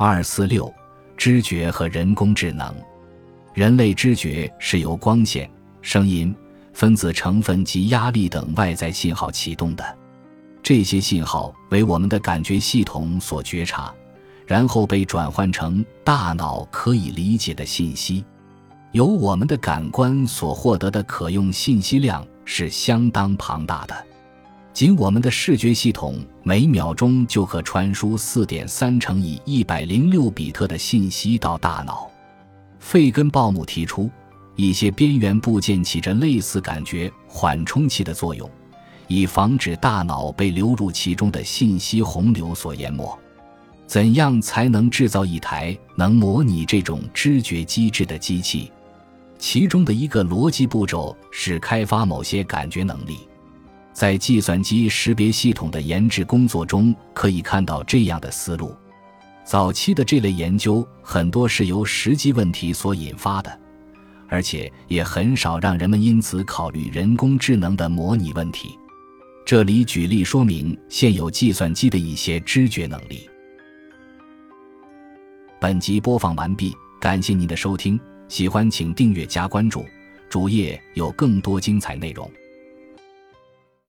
二四六，知觉和人工智能。人类知觉是由光线、声音、分子成分及压力等外在信号启动的，这些信号为我们的感觉系统所觉察，然后被转换成大脑可以理解的信息。由我们的感官所获得的可用信息量是相当庞大的。仅我们的视觉系统每秒钟就可传输四点三乘以一百零六比特的信息到大脑。费根鲍姆提出，一些边缘部件起着类似感觉缓冲器的作用，以防止大脑被流入其中的信息洪流所淹没。怎样才能制造一台能模拟这种知觉机制的机器？其中的一个逻辑步骤是开发某些感觉能力。在计算机识别系统的研制工作中，可以看到这样的思路。早期的这类研究很多是由实际问题所引发的，而且也很少让人们因此考虑人工智能的模拟问题。这里举例说明现有计算机的一些知觉能力。本集播放完毕，感谢您的收听，喜欢请订阅加关注，主页有更多精彩内容。